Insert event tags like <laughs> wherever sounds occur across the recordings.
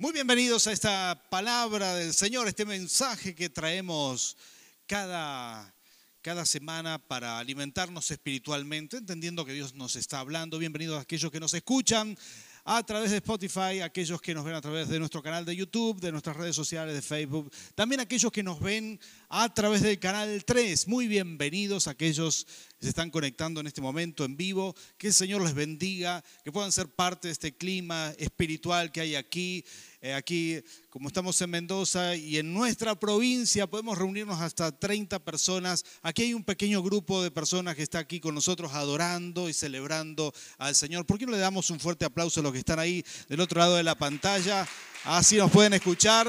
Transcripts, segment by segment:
Muy bienvenidos a esta palabra del Señor, este mensaje que traemos cada, cada semana para alimentarnos espiritualmente, entendiendo que Dios nos está hablando. Bienvenidos a aquellos que nos escuchan a través de Spotify, aquellos que nos ven a través de nuestro canal de YouTube, de nuestras redes sociales, de Facebook, también aquellos que nos ven a través del canal 3. Muy bienvenidos a aquellos que se están conectando en este momento en vivo. Que el Señor les bendiga, que puedan ser parte de este clima espiritual que hay aquí. Eh, aquí, como estamos en Mendoza y en nuestra provincia, podemos reunirnos hasta 30 personas. Aquí hay un pequeño grupo de personas que está aquí con nosotros adorando y celebrando al Señor. ¿Por qué no le damos un fuerte aplauso a los que están ahí del otro lado de la pantalla? Así nos pueden escuchar.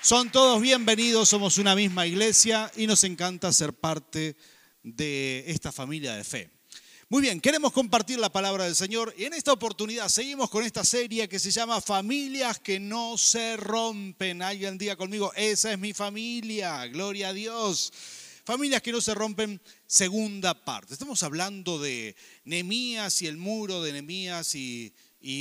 Son todos bienvenidos, somos una misma iglesia y nos encanta ser parte de esta familia de fe. Muy bien, queremos compartir la palabra del Señor y en esta oportunidad seguimos con esta serie que se llama Familias que no se rompen. Alguien diga conmigo, esa es mi familia, gloria a Dios. Familias que no se rompen, segunda parte. Estamos hablando de Nemías y el muro de Nemías y,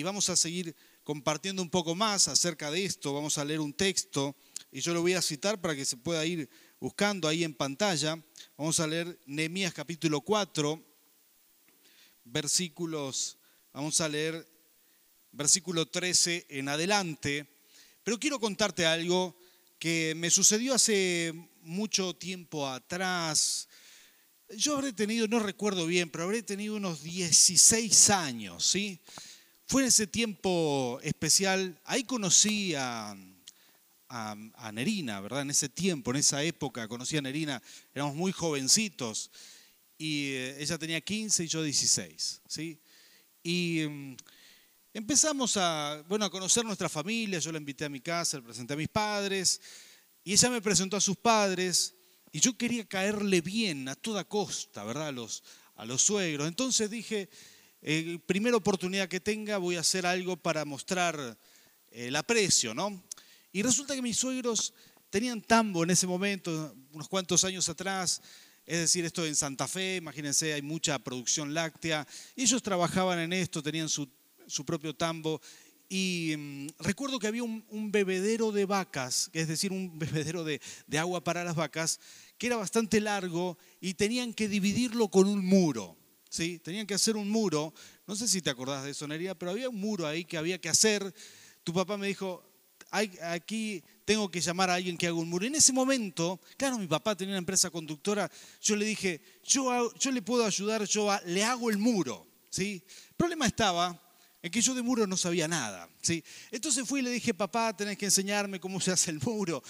vamos a seguir compartiendo un poco más acerca de esto. Vamos a leer un texto y yo lo voy a citar para que se pueda ir buscando ahí en pantalla. Vamos a leer Nehemías capítulo 4, versículos, vamos a leer versículo 13 en adelante, pero quiero contarte algo que me sucedió hace mucho tiempo atrás. Yo habré tenido, no recuerdo bien, pero habré tenido unos 16 años, ¿sí? Fue en ese tiempo especial, ahí conocí a, Nerina, ¿verdad? En ese tiempo, en esa época, conocí a Nerina, éramos muy jovencitos y eh, ella tenía 15 y yo 16, ¿sí? Y mm, empezamos a, bueno, a conocer nuestra familia, yo la invité a mi casa, le presenté a mis padres, y ella me presentó a sus padres, y yo quería caerle bien a toda costa, ¿verdad? A los, a los suegros. Entonces dije, eh, primera oportunidad que tenga voy a hacer algo para mostrar el aprecio, ¿no? Y resulta que mis suegros tenían tambo en ese momento, unos cuantos años atrás, es decir, esto en Santa Fe, imagínense, hay mucha producción láctea. Ellos trabajaban en esto, tenían su, propio tambo. Y mm, recuerdo que había un, bebedero de vacas, es decir, un <laughs> bebedero de, agua para las vacas, que era bastante largo y tenían que dividirlo con un muro. ¿sí? Tenían que hacer un muro. No sé si te acordás de eso, Nería, pero había un muro ahí que había que hacer. Tu papá me dijo, aquí tengo que llamar a alguien que haga un muro. En ese momento, claro, mi papá tenía una empresa conductora, yo le dije, yo, yo le puedo ayudar, yo le hago el muro. ¿sí? El problema estaba en que yo de muro no sabía nada. ¿sí? Entonces fui y le dije, papá, tenés que enseñarme cómo se hace el muro.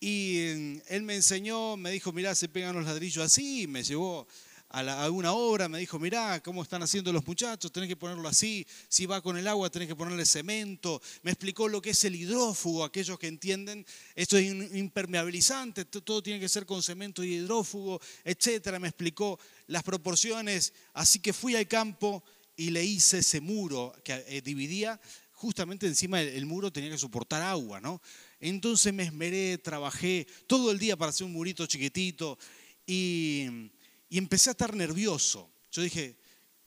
Y mm, él me enseñó, me dijo, mirá, se pegan los ladrillos así, me llevó a, una obra, me dijo, mirá cómo están haciendo los muchachos, tenés que ponerlo así, si va con el agua tenés que ponerle cemento, me explicó lo que es el hidrófugo, aquellos que entienden, esto es impermeabilizante, todo tiene que ser con cemento y hidrófugo, etcétera, me explicó las proporciones, así que fui al campo y le hice ese muro que eh, dividía, justamente encima el, muro tenía que soportar agua, ¿no? Entonces me esmeré, trabajé todo el día para hacer un murito chiquitito y y empecé a estar nervioso. Yo dije,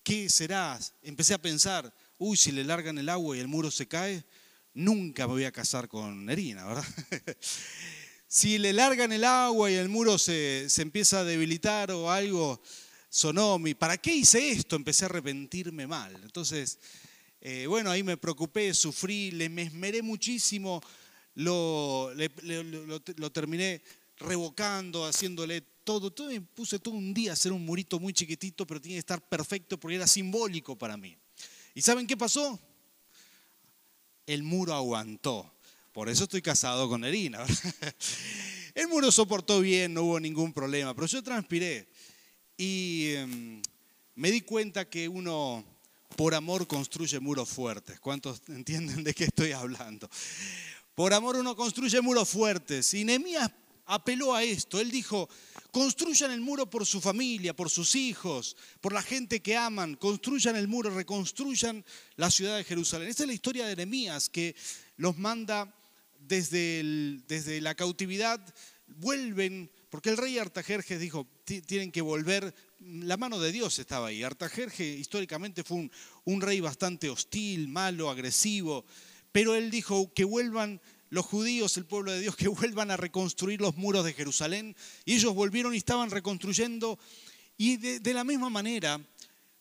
¿qué será? Empecé a pensar, uy, si le largan el agua y el muro se cae, nunca me voy a casar con Nerina, ¿verdad? <laughs> si le largan el agua y el muro se, empieza a debilitar o algo, sonó mi, ¿para qué hice esto? Empecé a arrepentirme mal. Entonces, eh, bueno, ahí me preocupé, sufrí, le me esmeré muchísimo, lo, lo terminé revocando, haciéndole todo, me puse todo un día a hacer un murito muy chiquitito, pero tiene que estar perfecto porque era simbólico para mí. ¿Y saben qué pasó? El muro aguantó. Por eso estoy casado con Erina. <laughs> El muro soportó bien, no hubo ningún problema, pero yo transpiré y em, me di cuenta que uno por amor construye muros fuertes. ¿Cuántos entienden de qué estoy hablando? Por amor uno construye muros fuertes. Y Nehemías apeló a esto. Él dijo, construyan el muro por su familia, por sus hijos, por la gente que aman, construyan el muro, reconstruyan la ciudad de Jerusalén. Esta es la historia de Nehemías que los manda desde, desde la cautividad, vuelven, porque el rey Artajerjes dijo, tienen que volver, la mano de Dios estaba ahí. Artajerjes históricamente fue un, un rey bastante hostil, malo, agresivo, pero él dijo que vuelvan los judíos, el pueblo de Dios, que <laughs> vuelvan a reconstruir los muros de Jerusalén. Y ellos volvieron y estaban reconstruyendo. Y de, la misma manera,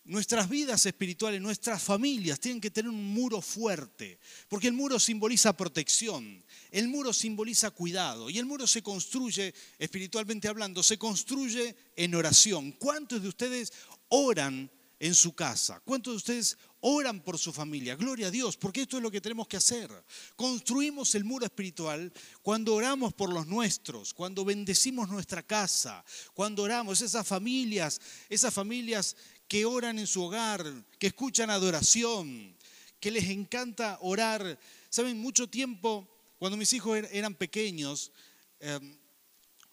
nuestras vidas espirituales, nuestras familias tienen que tener un muro fuerte, porque el muro simboliza protección, el muro simboliza cuidado y el muro se construye, espiritualmente hablando, se construye en oración. ¿Cuántos de ustedes oran en su casa? ¿Cuántos de ustedes oran por su familia. Gloria a Dios, porque esto es lo que tenemos que hacer. Construimos el muro espiritual cuando oramos por los nuestros, cuando bendecimos nuestra casa, cuando oramos esas familias, esas familias que oran en su hogar, que escuchan adoración, que les encanta orar. Saben, mucho tiempo, cuando mis hijos er-, eran pequeños, em,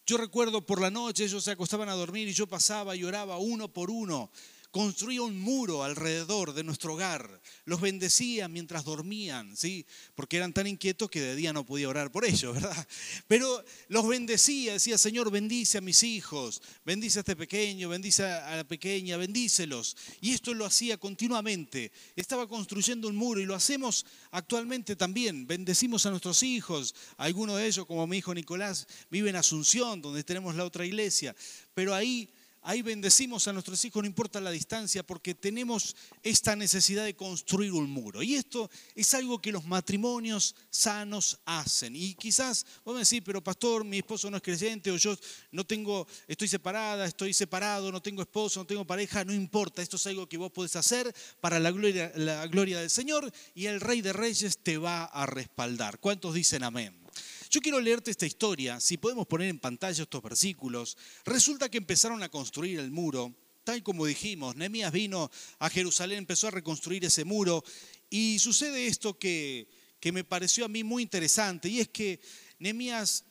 yo recuerdo por la noche ellos se acostaban a dormir y yo pasaba y oraba uno por uno construía un muro alrededor de nuestro hogar, los bendecía mientras dormían, ¿sí? Porque eran tan inquietos que de día no podía orar por ellos, <laughs> ¿verdad? Pero los bendecía, decía, Señor, bendice a mis hijos, bendice a este pequeño, bendice a la pequeña, bendícelos. Y esto lo hacía continuamente. Estaba construyendo un muro y lo hacemos actualmente también. Bendecimos a nuestros hijos, algunos de ellos, como mi hijo Nicolás, vive en Asunción, donde tenemos la otra iglesia. Pero ahí Ahí bendecimos a nuestros hijos, no importa la distancia, porque tenemos esta necesidad de construir un muro. Y esto es algo que los matrimonios sanos hacen. Y quizás vos me decís, pero pastor, mi esposo no es creyente, o yo no tengo, estoy separada, estoy separado, no tengo esposo, no tengo pareja, no importa. Esto es algo que vos podés hacer para la gloria, la gloria del Señor y el Rey de Reyes te va a respaldar. ¿Cuántos dicen amén? Yo quiero leerte esta historia, si podemos poner en pantalla estos versículos. Resulta que empezaron a construir el muro, tal como dijimos, Nehemías vino a Jerusalén, empezó a reconstruir ese muro y sucede esto que, que me pareció a mí muy interesante y es que Nehemías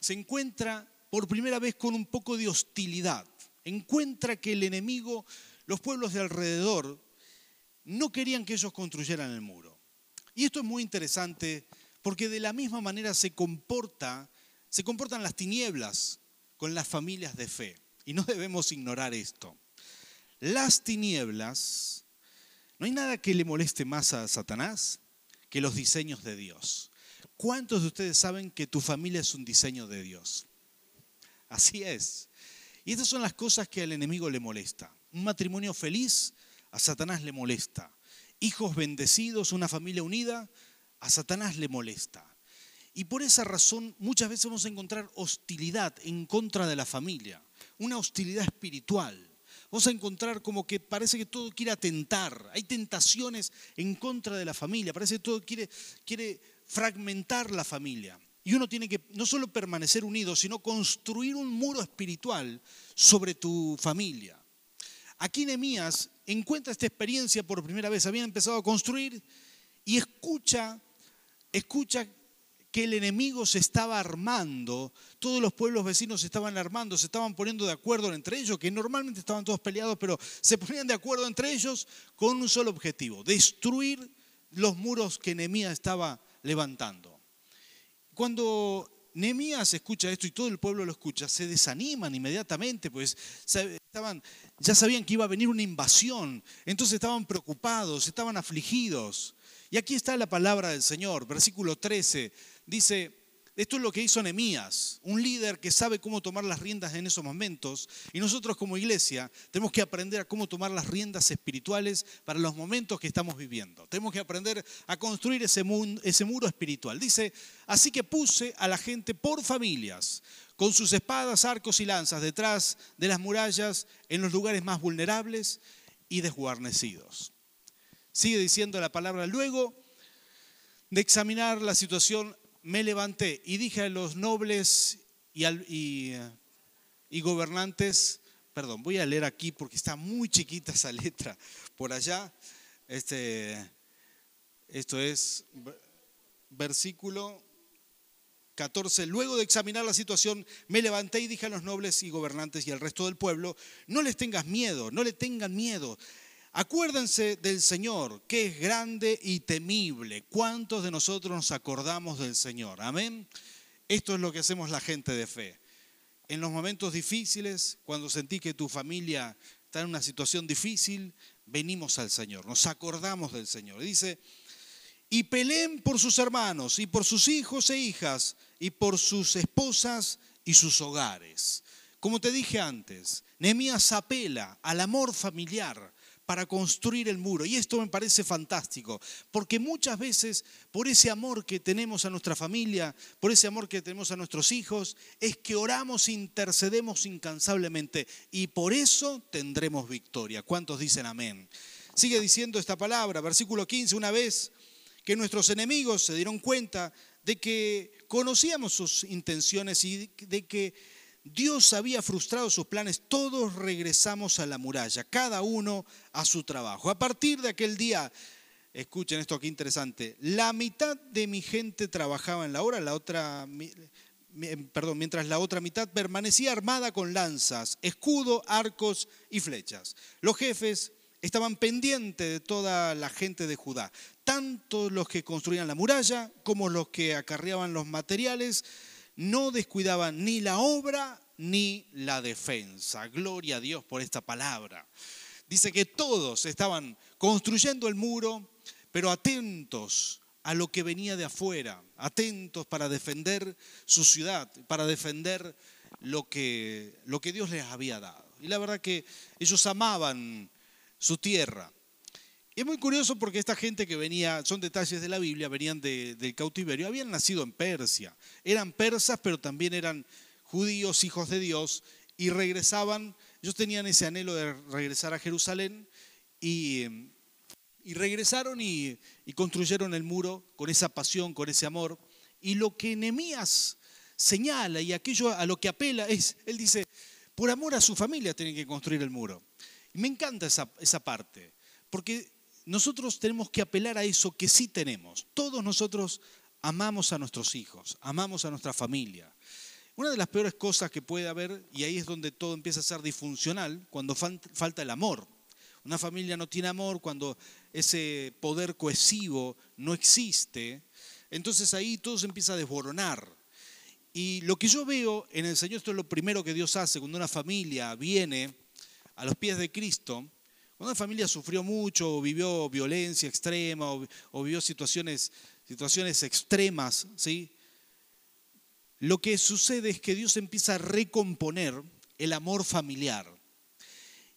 se encuentra por primera vez con un poco de hostilidad. Encuentra que el enemigo, los pueblos de alrededor, no querían que ellos construyeran el muro. Y esto es muy interesante porque de la misma manera se comporta, se comportan las tinieblas con las familias de fe. Y no debemos ignorar esto. Las tinieblas, no hay nada que le moleste más a Satanás que los diseños de Dios. ¿Cuántos de ustedes saben que tu familia es un diseño de Dios? Así es. Y estas son las cosas que al enemigo le molesta. Un matrimonio feliz, a Satanás le molesta. Hijos bendecidos, una familia unida, a Satanás le molesta. Y por esa razón muchas veces vamos a encontrar hostilidad en contra de la familia, una hostilidad espiritual. Vamos a encontrar como que parece que todo quiere atentar, hay tentaciones en contra de la familia, parece que todo quiere, fragmentar la familia. Y uno tiene que no solo permanecer unido, sino construir un muro espiritual sobre tu familia. Aquí Nehemías encuentra esta experiencia por primera vez. Habían empezado a construir y escucha escucha que el enemigo se estaba armando, todos los pueblos vecinos se estaban armando, se estaban poniendo de acuerdo entre ellos, que normalmente estaban todos peleados, pero se ponían de acuerdo entre ellos con un solo objetivo, destruir los muros que Nehemías estaba levantando. Cuando Nehemías escucha esto y todo el pueblo lo escucha, se desaniman inmediatamente, pues estaban, ya sabían que iba a venir una invasión, entonces estaban preocupados, estaban afligidos. Y aquí está la palabra del Señor, versículo 13. Dice, esto es lo que hizo Nehemías, un líder que sabe cómo tomar las riendas en esos momentos. Y nosotros como iglesia tenemos que aprender a cómo tomar las riendas espirituales para los momentos que estamos viviendo. Tenemos que aprender a construir ese, ese muro espiritual. Dice, así que puse a la gente por familias, con sus espadas, arcos y lanzas detrás de las murallas, en los lugares más vulnerables y desguarnecidos. Sigue diciendo la palabra. Luego de examinar la situación, me levanté y dije a los nobles y, y, gobernantes, perdón, voy a leer aquí porque está muy chiquita esa letra por allá. Este, esto es versículo 14. Luego de examinar la situación, me levanté y dije a los nobles y gobernantes y al resto del pueblo, no les tengas miedo, no le tengan miedo. Acuérdense del Señor, que es grande y temible. ¿Cuántos de nosotros nos acordamos del Señor? Amén. Esto es lo que hacemos la gente de fe. En los momentos difíciles, cuando sentí que tu familia está en una situación difícil, venimos al Señor, nos acordamos del Señor. Dice, y peleen por sus hermanos y por sus hijos e hijas y por sus esposas y sus hogares. Como te dije antes, Nehemías apela al amor familiar para construir el muro. Y esto me parece fantástico, porque muchas veces por ese amor que tenemos a nuestra familia, por ese amor que tenemos a nuestros hijos, es que oramos, intercedemos incansablemente y por eso tendremos victoria. ¿Cuántos dicen amén? Sigue diciendo esta palabra, versículo 15, una vez que nuestros enemigos se dieron cuenta de que conocíamos sus intenciones y de que Dios había frustrado sus planes, todos regresamos a la muralla, cada uno a su trabajo. A partir de aquel día, escuchen esto aquí interesante, la mitad de mi gente trabajaba en la hora, la otra, perdón, mientras la otra mitad permanecía armada con lanzas, escudo, arcos y flechas. Los jefes estaban pendientes de toda la gente de Judá, tanto los que construían la muralla como los que acarreaban los materiales no descuidaban ni la obra ni la defensa. Gloria a Dios por esta palabra. Dice que todos estaban construyendo el muro, pero atentos a lo que venía de afuera, atentos para defender su ciudad, para defender lo que, lo que Dios les había dado. Y la verdad que ellos amaban su tierra. Y es muy curioso porque esta gente que venía, son detalles de la Biblia, venían del cautiverio, habían nacido en Persia. Eran persas, pero también eran judíos, hijos de Dios, y regresaban, ellos tenían ese anhelo de regresar a Jerusalén y, y regresaron y, construyeron el muro con esa pasión, con ese amor. Y lo que Nehemías señala y aquello a lo que apela es, él dice, por amor a su familia tienen que construir el muro. Y me encanta esa, esa parte, porque nosotros tenemos que apelar a eso que sí tenemos. Todos nosotros amamos a nuestros hijos, amamos a nuestra familia. Una de las peores cosas que puede haber, y ahí es donde todo empieza a ser disfuncional, cuando falta el amor. Una familia no tiene amor cuando ese poder cohesivo no existe, entonces ahí todo se empieza a desboronar. Y lo que yo veo en el Señor, esto es lo primero que Dios hace cuando una familia viene a los pies de Cristo, cuando una familia sufrió mucho, o vivió violencia extrema, o, vivió situaciones, situaciones extremas, ¿sí? lo que sucede es que Dios empieza a recomponer el amor familiar.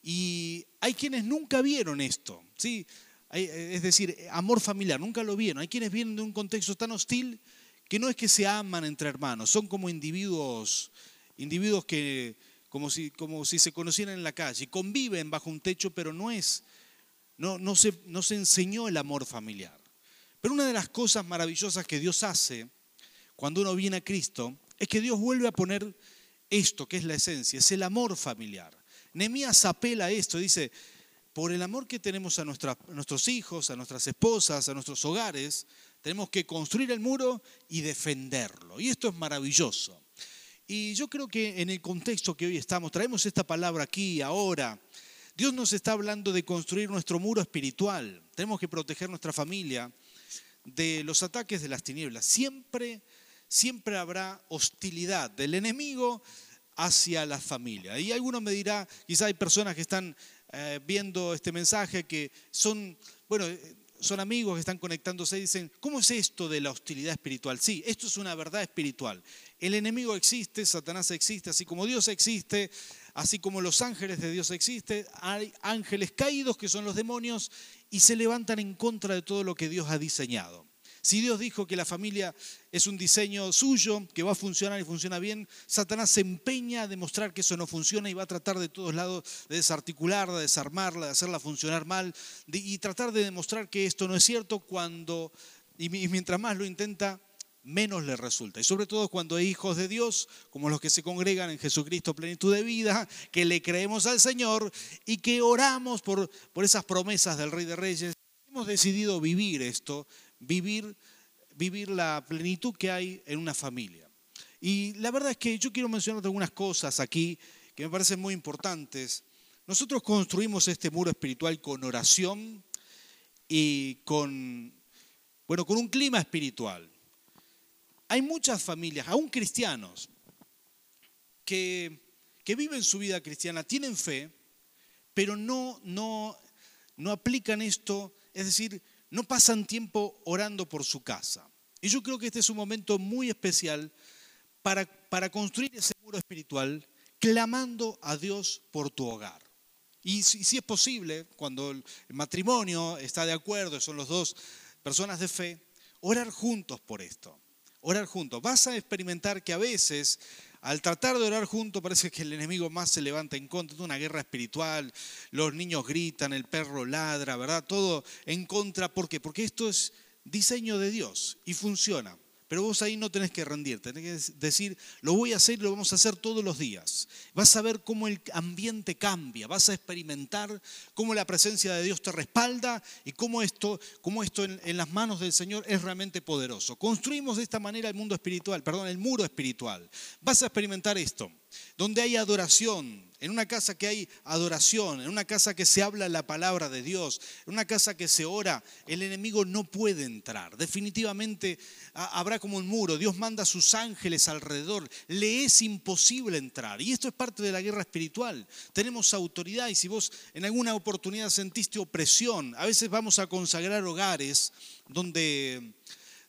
Y hay quienes nunca vieron esto, ¿sí? es decir, amor familiar, nunca lo vieron. Hay quienes vienen de un contexto tan hostil que no es que se aman entre hermanos, son como individuos, individuos que como si, como si se conocieran en la calle, conviven bajo un techo, pero no es, no, no, se, no se enseñó el amor familiar. Pero una de las cosas maravillosas que Dios hace cuando uno viene a Cristo es que Dios vuelve a poner esto, que es la esencia, es el amor familiar. Nehemías apela a esto, dice, por el amor que tenemos a, a nuestros hijos, a nuestras esposas, a nuestros hogares, tenemos que construir el muro y defenderlo. Y esto es maravilloso. Y yo creo que en el contexto que hoy estamos, traemos esta palabra aquí, ahora. Dios nos está hablando de construir nuestro muro espiritual. Tenemos que proteger nuestra familia de los ataques de las tinieblas. Siempre, siempre habrá hostilidad del enemigo hacia la familia. Y alguno me dirá, quizá hay personas que están eh, viendo este mensaje que son, bueno, son amigos que están conectándose y dicen, ¿cómo es esto de la hostilidad espiritual? Sí, esto es una verdad espiritual. El enemigo existe, Satanás existe, así como Dios existe, así como los ángeles de Dios existen, hay ángeles caídos que son los demonios y se levantan en contra de todo lo que Dios ha diseñado. Si Dios dijo que la familia es un diseño suyo, que va a funcionar y funciona bien, Satanás se empeña a demostrar que eso no funciona y va a tratar de todos lados de desarticularla, de desarmarla, de hacerla funcionar mal y tratar de demostrar que esto no es cierto cuando, y mientras más lo intenta, menos le resulta. Y sobre todo cuando hay hijos de Dios, como los que se congregan en Jesucristo plenitud de vida, que le creemos al Señor y que oramos por, por esas promesas del Rey de Reyes. Hemos decidido vivir esto vivir, vivir la plenitud que hay en una familia. Y la verdad es que yo quiero mencionar algunas cosas aquí que me parecen muy importantes. Nosotros construimos este muro espiritual con oración y con, bueno, con un clima espiritual. Hay muchas familias, aún cristianos, que, que viven su vida cristiana, tienen fe, pero no, no, no aplican esto, es decir, no pasan tiempo orando por su casa. Y yo creo que este es un momento muy especial para, para construir ese muro espiritual clamando a Dios por tu hogar. Y si, es posible, cuando el matrimonio está de acuerdo, son los dos personas de fe, orar juntos por esto. Orar juntos. Vas a experimentar que a veces, al tratar de orar juntos, parece que el enemigo más se levanta en contra de una guerra espiritual. Los niños gritan, el perro ladra, ¿verdad? Todo en contra. ¿Por qué? Porque esto es diseño de Dios y funciona. Pero vos ahí no tenés que rendir, tenés que decir, lo voy a hacer y lo vamos a hacer todos los días. Vas a ver cómo el ambiente cambia, vas a experimentar cómo la presencia de Dios te respalda y cómo esto, cómo esto en, en las manos del Señor es realmente poderoso. Construimos de esta manera el mundo espiritual, perdón, el muro espiritual. Vas a experimentar esto donde hay adoración, en una casa que hay adoración, en una casa que se habla la palabra de Dios, en una casa que se ora, el enemigo no puede entrar. Definitivamente habrá como un muro, Dios manda a sus ángeles alrededor, le es imposible entrar. Y esto es parte de la guerra espiritual. Tenemos autoridad y si vos en alguna oportunidad sentiste opresión, a veces vamos a consagrar hogares donde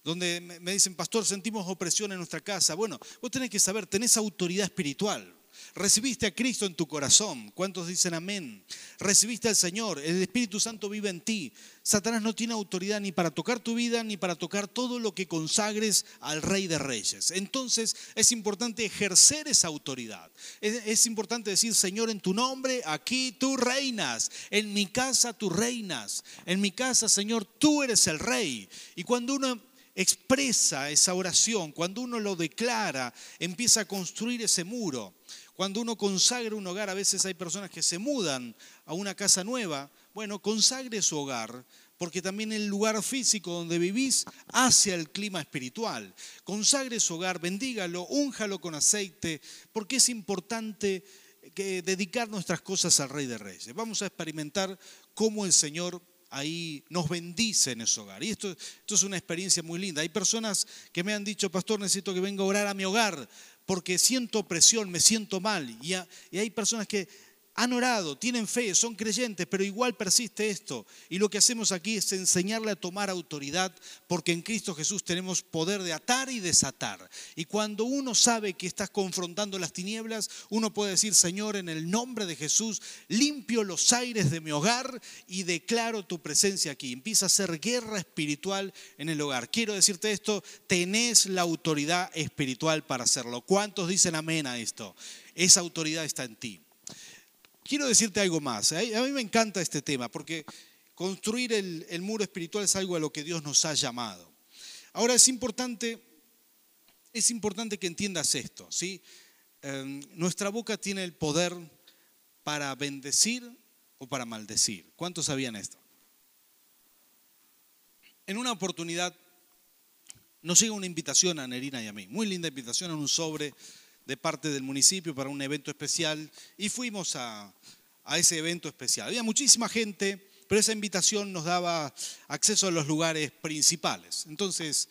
donde me dicen, pastor, sentimos opresión en nuestra casa. Bueno, vos tenés que saber, tenés autoridad espiritual. Recibiste a Cristo en tu corazón. ¿Cuántos dicen amén? Recibiste al Señor. El Espíritu Santo vive en ti. Satanás no tiene autoridad ni para tocar tu vida ni para tocar todo lo que consagres al Rey de Reyes. Entonces es importante ejercer esa autoridad. Es, importante decir, Señor, en tu nombre, aquí tú reinas. En mi casa tú reinas. En mi casa, Señor, tú eres el Rey. Y cuando uno expresa esa oración, cuando uno lo declara, empieza a construir ese muro. Cuando uno consagra un hogar, a veces hay personas que se mudan a una casa nueva. Bueno, consagre su hogar, porque también el lugar físico donde vivís hace el clima espiritual. Consagre su hogar, bendígalo, únjalo con aceite, porque es importante que dedicar nuestras cosas al Rey de Reyes. Vamos a experimentar cómo el Señor ahí nos bendice en ese hogar. Y esto, esto es una experiencia muy linda. Hay personas que me han dicho, pastor, necesito que venga a orar a mi hogar porque siento presión, me siento mal. Y, y hay personas que han orado, tienen fe, son creyentes, pero igual persiste esto. Y lo que hacemos aquí es enseñarle a tomar autoridad, porque en Cristo Jesús tenemos poder de atar y desatar. Y cuando uno sabe que estás confrontando las tinieblas, uno puede decir, Señor, en el nombre de Jesús, limpio los aires de mi hogar y declaro tu presencia aquí. Empieza a hacer guerra espiritual en el hogar. Quiero decirte esto, tenés la autoridad espiritual para hacerlo. ¿Cuántos dicen amén a esto? Esa autoridad está en ti quiero decirte algo más. ¿eh? A mí me encanta este tema porque construir el, muro espiritual es algo a lo que Dios nos ha llamado. Ahora es importante, es importante que entiendas esto. ¿sí? Em, nuestra boca tiene el poder para bendecir o para maldecir. ¿Cuántos sabían esto? En una oportunidad nos llega una invitación a Nerina y a mí, muy linda invitación en un sobre de parte del municipio para un evento especial y fuimos a, ese evento especial. Había muchísima gente, pero esa invitación nos daba acceso a los lugares principales. Entonces,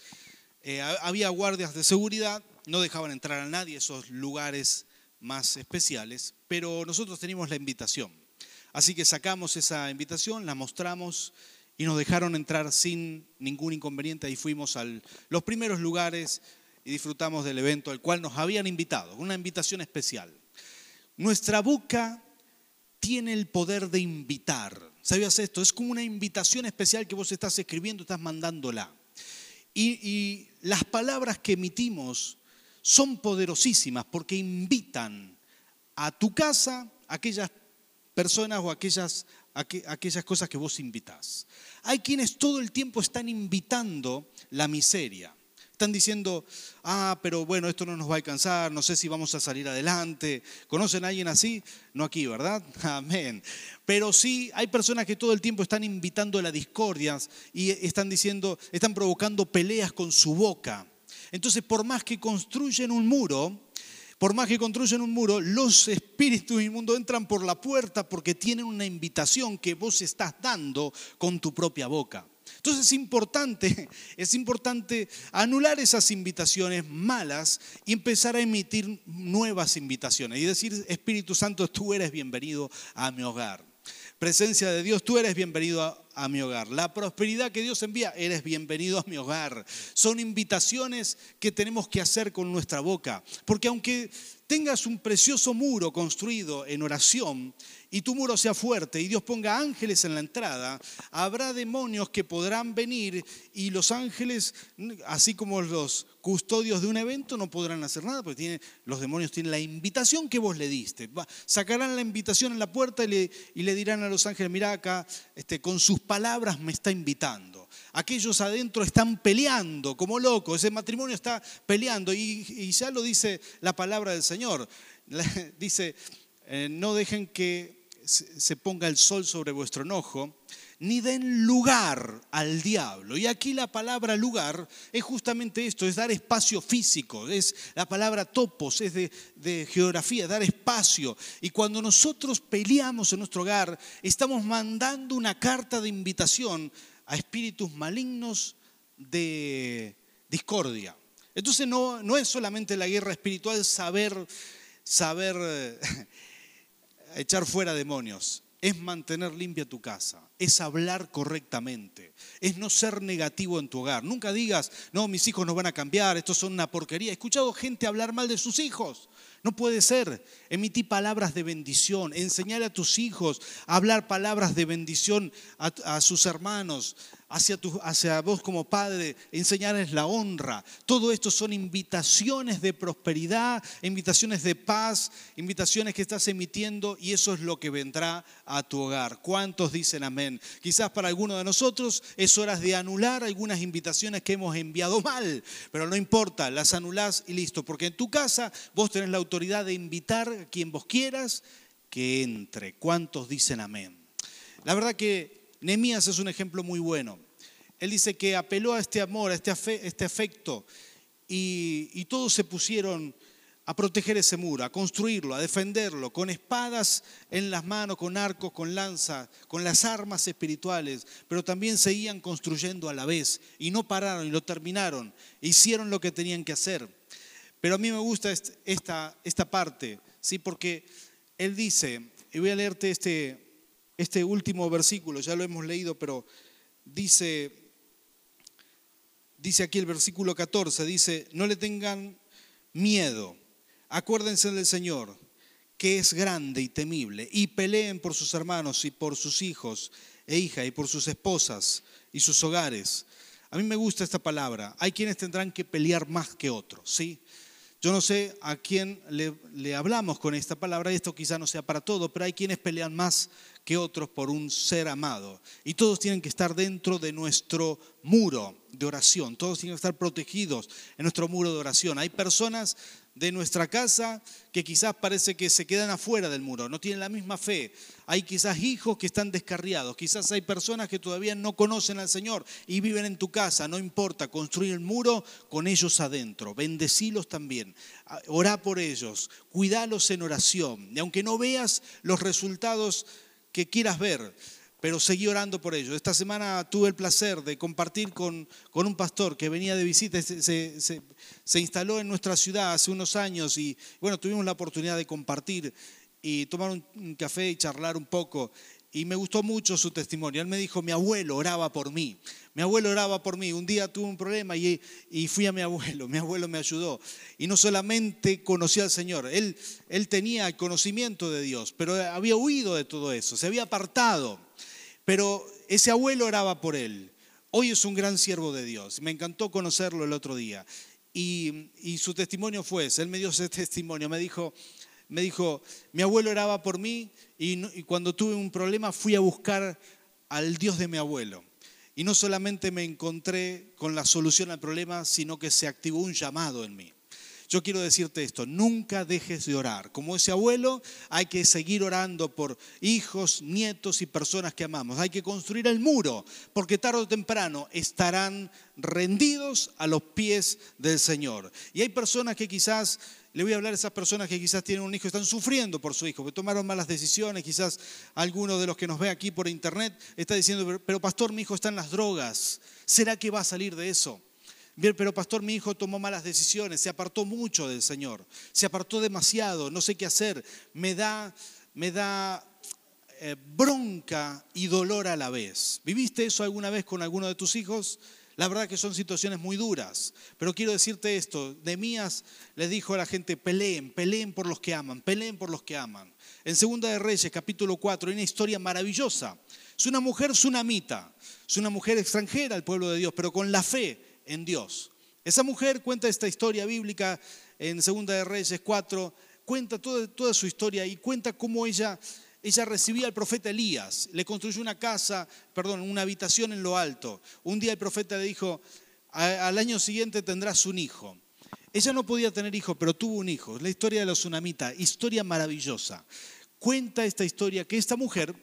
eh, había guardias de seguridad, no dejaban entrar a nadie esos lugares más especiales, pero nosotros teníamos la invitación. Así que sacamos esa invitación, la mostramos y nos dejaron entrar sin ningún inconveniente. Ahí fuimos a los primeros lugares y disfrutamos del evento al cual nos habían invitado, una invitación especial. Nuestra boca tiene el poder de invitar. ¿Sabías esto? Es como una invitación especial que vos estás escribiendo, estás mandándola. Y, las palabras que emitimos son poderosísimas porque invitan a tu casa aquellas personas o aquellas, aquellas cosas que vos invitas. Hay quienes todo el tiempo están invitando la miseria. Están diciendo, ah, pero bueno, esto no nos va a alcanzar, no sé si vamos a salir adelante. ¿Conocen a alguien así? No aquí, ¿verdad? <laughs> Amén. Pero sí, hay personas que todo el tiempo están invitando a la discordia y están diciendo, están provocando peleas con su boca. Entonces, por más que construyen un muro, por más que construyen un muro, los espíritus inmundos entran por la puerta porque tienen una invitación que vos estás dando con tu propia boca. Entonces es importante, <laughs> es importante anular esas invitaciones malas y empezar a emitir nuevas invitaciones y decir, Espíritu Santo, tú eres bienvenido a mi hogar. Presencia de Dios, tú eres bienvenido a mi hogar. La prosperidad que Dios envía, eres bienvenido a mi hogar. Son invitaciones que tenemos que hacer con nuestra boca. Porque aunque tengas un precioso muro construido en oración y tu muro sea fuerte y Dios ponga ángeles en la entrada, habrá demonios que podrán venir y los ángeles, así como los custodios de un evento, no podrán hacer nada porque los demonios tienen la invitación que vos le diste. Sacarán la invitación en la puerta y le, y le dirán a los ángeles, mira acá, este, con sus palabras me está invitando aquellos adentro están peleando como locos, ese matrimonio está peleando y, ya lo dice la palabra del Señor. <laughs> Dice, eh, no dejen que se ponga el sol sobre vuestro enojo, ni den lugar al diablo. Y aquí la palabra lugar es justamente esto, es dar espacio físico, es la palabra topos, es de, geografía, dar espacio. Y cuando nosotros peleamos en nuestro hogar, estamos mandando una carta de invitación a espíritus malignos de discordia. Entonces no, no es solamente la guerra espiritual saber, saber <laughs> echar fuera demonios, es mantener limpia tu casa, es hablar correctamente, es no ser negativo en tu hogar. Nunca digas, no, mis hijos no van a cambiar, estos son una porquería. He escuchado gente hablar mal de sus hijos. No puede ser. Emití palabras de bendición, enseñar a tus hijos a hablar palabras de bendición a, a sus hermanos, hacia, hacia vos como padre, enseñarles la honra. Todo esto son invitaciones de prosperidad, invitaciones de paz, invitaciones que estás emitiendo y eso es lo que vendrá a tu hogar. ¿Cuántos dicen amén? Quizás para algunos de nosotros es hora de anular algunas invitaciones que hemos enviado mal, pero no importa, las anulás y listo, porque en tu casa vos tenés la autoridad de invitar a quien vos quieras que entre. ¿Cuántos dicen amén? La verdad que Nehemías es un ejemplo muy bueno. Él dice que apeló a este amor, a este, este afecto, y, todos se pusieron a proteger ese muro, a construirlo, a defenderlo, con espadas en las manos, con arcos, con lanza, con las armas espirituales, pero también seguían construyendo a la vez y no pararon y lo terminaron, hicieron lo que tenían que hacer. Pero a mí me gusta esta, esta parte, ¿sí? porque él dice, y voy a leerte este, este último versículo, ya lo hemos leído, pero dice, dice aquí el versículo 14, dice, no le tengan miedo, acuérdense del Señor, que es grande y temible, y peleen por sus hermanos y por sus hijos e hijas y por sus esposas y sus hogares. A mí me gusta esta palabra. Hay quienes tendrán que pelear más que otros, ¿sí? Yo no sé a quién le, le, hablamos con esta palabra, y esto quizá no sea para todo, pero hay quienes pelean más que otros por un ser amado. Y todos tienen que estar dentro de nuestro muro de oración, todos tienen que estar protegidos en nuestro muro de oración. Hay personas de nuestra casa que quizás parece que se quedan afuera del muro, no tienen la misma fe. Hay quizás hijos que están descarriados, quizás hay personas que todavía no conocen al Señor y viven en tu casa, no importa, construir el muro con ellos adentro, bendecilos también, orá por ellos, cuidalos en oración. Y aunque no veas los resultados que quieras ver, pero seguí orando por ellos. Esta semana tuve el placer de compartir con, con un pastor que venía de visita, se, se, instaló en nuestra ciudad hace unos años y bueno, tuvimos la oportunidad de compartir y tomar un, café y charlar un poco. Y me gustó mucho su testimonio. Él me dijo, mi abuelo oraba por mí. Mi abuelo oraba por mí. Un día tuve un problema y, y, fui a mi abuelo. <laughs> Mi abuelo me ayudó. Y no solamente conocí al Señor, él, él tenía conocimiento de Dios, pero había huido de todo eso, se había apartado. Pero ese abuelo oraba por él. Hoy es un gran siervo de Dios. Me encantó conocerlo el otro día. Y, su testimonio fue. Él me dio ese testimonio. Me dijo, me dijo mi abuelo oraba por mí y, y cuando tuve un problema fui a buscar al Dios de mi abuelo. Y no solamente me encontré con la solución al problema, sino que se activó un llamado en mí. Yo quiero decirte esto, nunca dejes de orar. Como ese abuelo, hay que seguir orando por hijos, nietos y personas que amamos. Hay que construir el muro, porque tarde o temprano estarán rendidos a los pies del Señor. Y hay personas que quizás le voy a hablar a esas personas que quizás tienen un hijo están sufriendo por su hijo, que tomaron malas decisiones. Quizás alguno de los que nos ve aquí por internet está diciendo, pero pastor, mi hijo está en las drogas. ¿Será que va a salir de eso? Bien, pero pastor, mi hijo tomó malas decisiones, se apartó mucho del Señor, se apartó demasiado, no sé qué hacer, me da, me da eh, bronca y dolor a la vez. ¿Viviste eso alguna vez con alguno de tus hijos? La verdad que son situaciones muy duras, pero quiero decirte esto, Nemías les dijo a la gente, peleen, peleen por los que aman, peleen por los que aman. En Segunda de Reyes, capítulo 4, hay una historia maravillosa. Es una mujer tsunamita, es una mujer extranjera al pueblo de Dios, pero con la fe en Dios. Esa mujer cuenta esta historia bíblica en Segunda de Reyes 4, cuenta toda, toda su historia y cuenta cómo ella ella recibía al profeta Elías, le construyó una casa, perdón, una habitación en lo alto. Un día el profeta le dijo, al año siguiente tendrás un hijo. Ella no podía tener hijo, pero tuvo un hijo. La historia de los tsunamitas, historia maravillosa. Cuenta esta historia que esta mujer,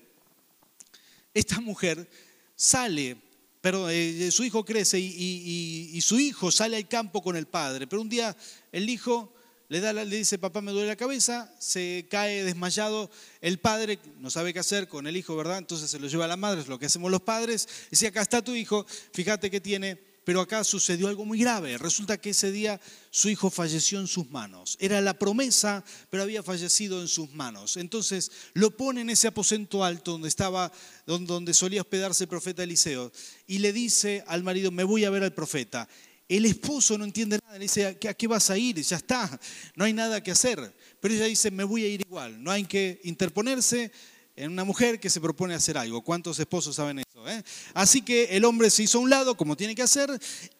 esta mujer sale, pero eh, su hijo crece y su hijo sale al campo con el padre, pero un día el hijo le, da, le dice, papá me duele la cabeza, se cae desmayado, el padre no sabe qué hacer con el hijo, ¿verdad? Entonces se lo lleva a la madre, es lo que hacemos los padres, dice, acá está tu hijo, fíjate que tiene, pero acá sucedió algo muy grave, resulta que ese día su hijo falleció en sus manos, era la promesa, pero había fallecido en sus manos, entonces lo pone en ese aposento alto donde estaba, donde solía hospedarse el profeta Eliseo, y le dice al marido, me voy a ver al profeta, el esposo no entiende nada, le dice, ¿a qué vas a ir? Ya está, no hay nada que hacer. Pero ella dice, me voy a ir igual, no hay que interponerse en una mujer que se propone hacer algo. ¿Cuántos esposos saben eso? Eh? Así que el hombre se hizo a un lado, como tiene que hacer,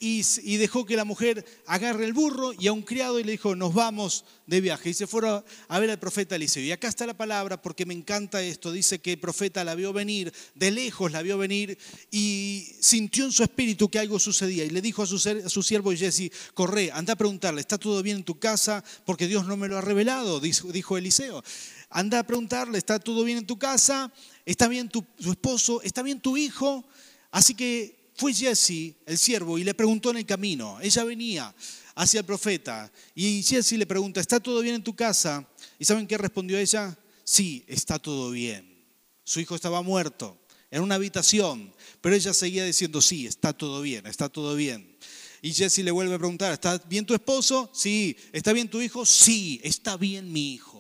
y, dejó que la mujer agarre el burro y a un criado y le dijo, nos vamos de viaje. Y se fueron a ver al profeta Eliseo. Y acá está la palabra porque me encanta esto. Dice que el profeta la vio venir, de lejos la vio venir y sintió en su espíritu que algo sucedía. Y le dijo a su, a su siervo Jesse, corre, anda a preguntarle, ¿está todo bien en tu casa? Porque Dios no me lo ha revelado, dijo Eliseo. Anda a preguntarle, ¿está todo bien en tu casa? ¿Está bien tu, esposo? ¿Está bien tu hijo? Así que fue Jesse, el siervo, y le preguntó en el camino. Ella venía hacia el profeta y Jesse le pregunta, ¿está todo bien en tu casa? ¿Y saben qué respondió ella? Sí, está todo bien. Su hijo estaba muerto en una habitación, pero ella seguía diciendo, sí, está todo bien, está todo bien. Y Jesse le vuelve a preguntar, ¿está bien tu esposo? Sí. ¿Está bien tu hijo? Sí, está bien mi hijo.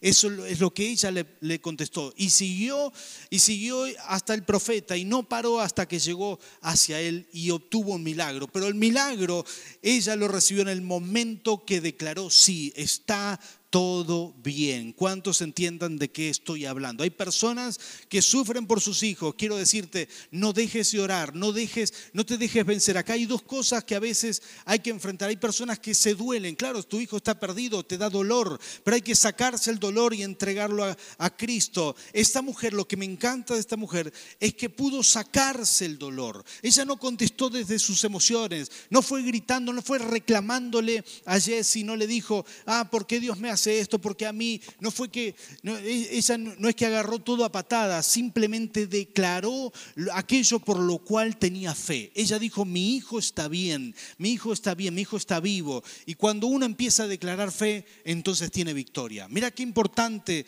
Eso es lo que ella le, contestó. Y siguió, y siguió hasta el profeta y no paró hasta que llegó hacia él y obtuvo un milagro. Pero el milagro ella lo recibió en el momento que declaró, sí, está todo bien. ¿Cuántos entiendan de qué estoy hablando? Hay personas que sufren por sus hijos. Quiero decirte, no dejes de orar, no dejes, no te dejes vencer. Acá hay dos cosas que a veces hay que enfrentar. Hay personas que se duelen. Claro, tu hijo está perdido, te da dolor, pero hay que sacarse el dolor y entregarlo a, Cristo. Esta mujer, lo que me encanta de esta mujer es que pudo sacarse el dolor. Ella no contestó desde sus emociones, no fue gritando, no fue reclamándole a Jesse, no le dijo, ah, ¿por qué Dios me ha esto porque a mí no fue que, e, ella no es que agarró todo a patadas, simplemente declaró aquello por lo cual tenía fe. Ella dijo, mi hijo está bien, mi hijo está bien, mi hijo está vivo. Y cuando uno empieza a declarar fe, entonces tiene victoria. Mira qué importante.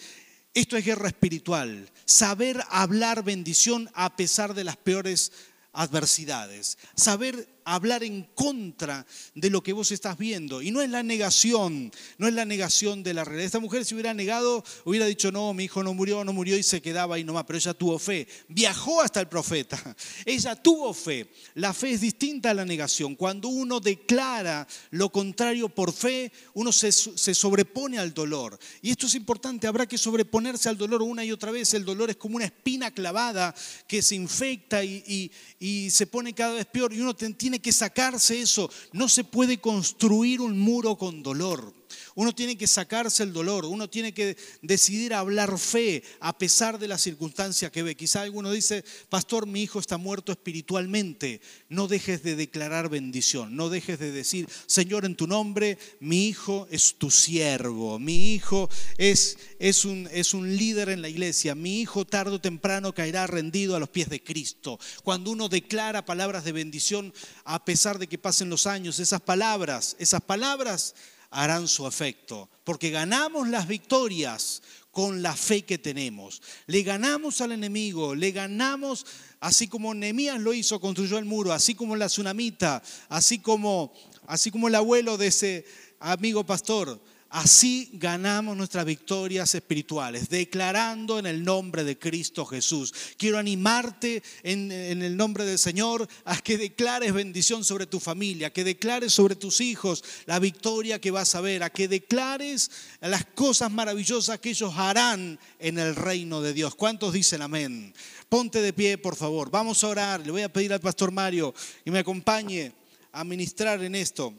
Esto es guerra espiritual, saber hablar bendición a pesar de las peores adversidades, saber hablar en contra de lo que vos estás viendo. Y no es la negación, no es la negación de la realidad. Esta mujer si hubiera negado, hubiera dicho, no, mi hijo no murió, no murió y se quedaba ahí nomás, pero ella tuvo fe. Viajó hasta el profeta. <laughs> Ella tuvo fe. La fe es distinta a la negación. Cuando uno declara lo contrario por fe, uno se, sobrepone al dolor. Y esto es importante, habrá que sobreponerse al dolor una y otra vez. El dolor es como una espina clavada que se infecta y, y se pone cada vez peor y uno tiene que sacarse eso. No se puede construir un muro con dolor. Uno tiene que sacarse el dolor, uno tiene que decidir hablar fe a pesar de la circunstancia que ve. Quizá alguno dice, pastor, mi hijo está muerto espiritualmente. No dejes de declarar bendición, no dejes de decir, Señor, en tu nombre, mi hijo es tu siervo, mi hijo es, es, un, es un líder en la iglesia, mi hijo tarde o temprano caerá rendido a los pies de Cristo. Cuando uno declara palabras de bendición, a pesar de que pasen los años, esas palabras, esas palabras harán su efecto, porque ganamos las victorias con la fe que tenemos. Le ganamos al enemigo, le ganamos, así como Nehemías lo hizo, construyó el muro, así como la tsunamita, así como, así como el abuelo de ese amigo pastor, Así ganamos nuestras victorias espirituales, declarando en el nombre de Cristo Jesús. Quiero animarte en, el nombre del Señor a que declares bendición sobre tu familia, que declares sobre tus hijos la victoria que vas a ver, a que declares las cosas maravillosas que ellos harán en el reino de Dios. ¿Cuántos dicen amén? Ponte de pie, por favor. Vamos a orar. Le voy a pedir al pastor Mario y me acompañe a ministrar en esto.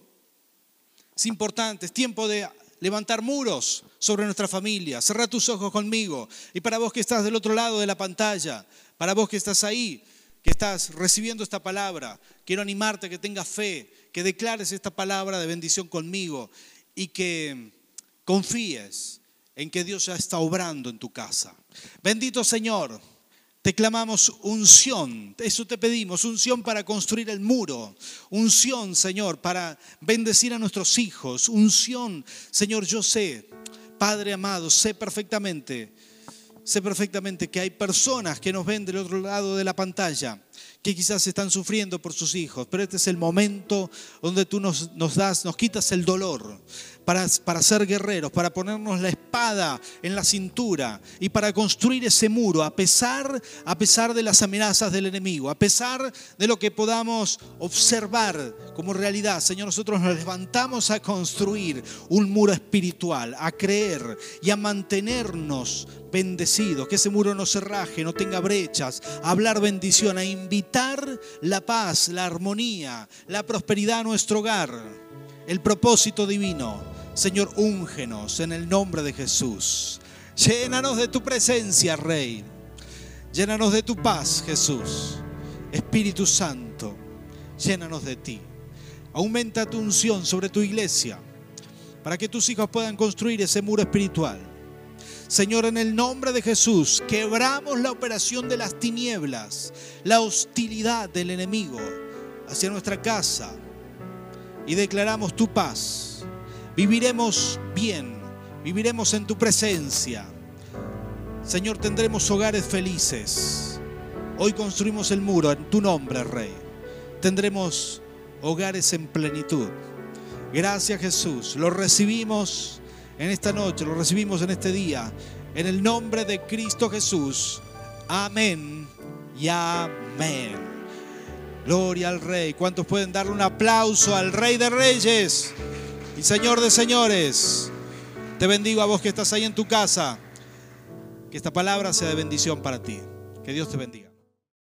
Es importante, es tiempo de levantar muros sobre nuestra familia. Cerra tus ojos conmigo. Y para vos que estás del otro lado de la pantalla, para vos que estás ahí, que estás recibiendo esta palabra, quiero animarte a que tengas fe, que declares esta palabra de bendición conmigo y que confíes en que Dios ya está obrando en tu casa. Bendito Señor. Te clamamos unción, eso te pedimos, unción para construir el muro, unción, Señor, para bendecir a nuestros hijos, unción, Señor, yo sé, Padre amado, sé perfectamente, sé perfectamente que hay personas que nos ven del otro lado de la pantalla que quizás están sufriendo por sus hijos, pero este es el momento donde tú nos, nos das, nos quitas el dolor para, para ser guerreros, para ponernos la espada en la cintura y para construir ese muro a pesar, a pesar de las amenazas del enemigo, a pesar de lo que podamos observar como realidad. Señor, nosotros nos levantamos a construir un muro espiritual, a creer y a mantenernos bendecidos, que ese muro no se raje, no tenga brechas, a hablar bendición, a invitar la paz, la armonía, la prosperidad a nuestro hogar, el propósito divino. Señor, úngenos en el nombre de Jesús. Llénanos de tu presencia, Rey. Llénanos de tu paz, Jesús. Espíritu Santo, llénanos de ti. Aumenta tu unción sobre tu iglesia para que tus hijos puedan construir ese muro espiritual Señor, en el nombre de Jesús, quebramos la operación de las tinieblas, la hostilidad del enemigo hacia nuestra casa y declaramos tu paz. Viviremos bien, viviremos en tu presencia. Señor, tendremos hogares felices. Hoy construimos el muro en tu nombre, Rey. Tendremos hogares en plenitud. Gracias Jesús. Lo recibimos en esta noche, lo recibimos en este día, en el nombre de Cristo Jesús. Amén y amén. Gloria al Rey. ¿Cuántos pueden darle un aplauso al Rey de Reyes y Señor de Señores? Te bendigo a vos que estás ahí en tu casa. Que esta palabra sea de bendición para ti. Que Dios te bendiga.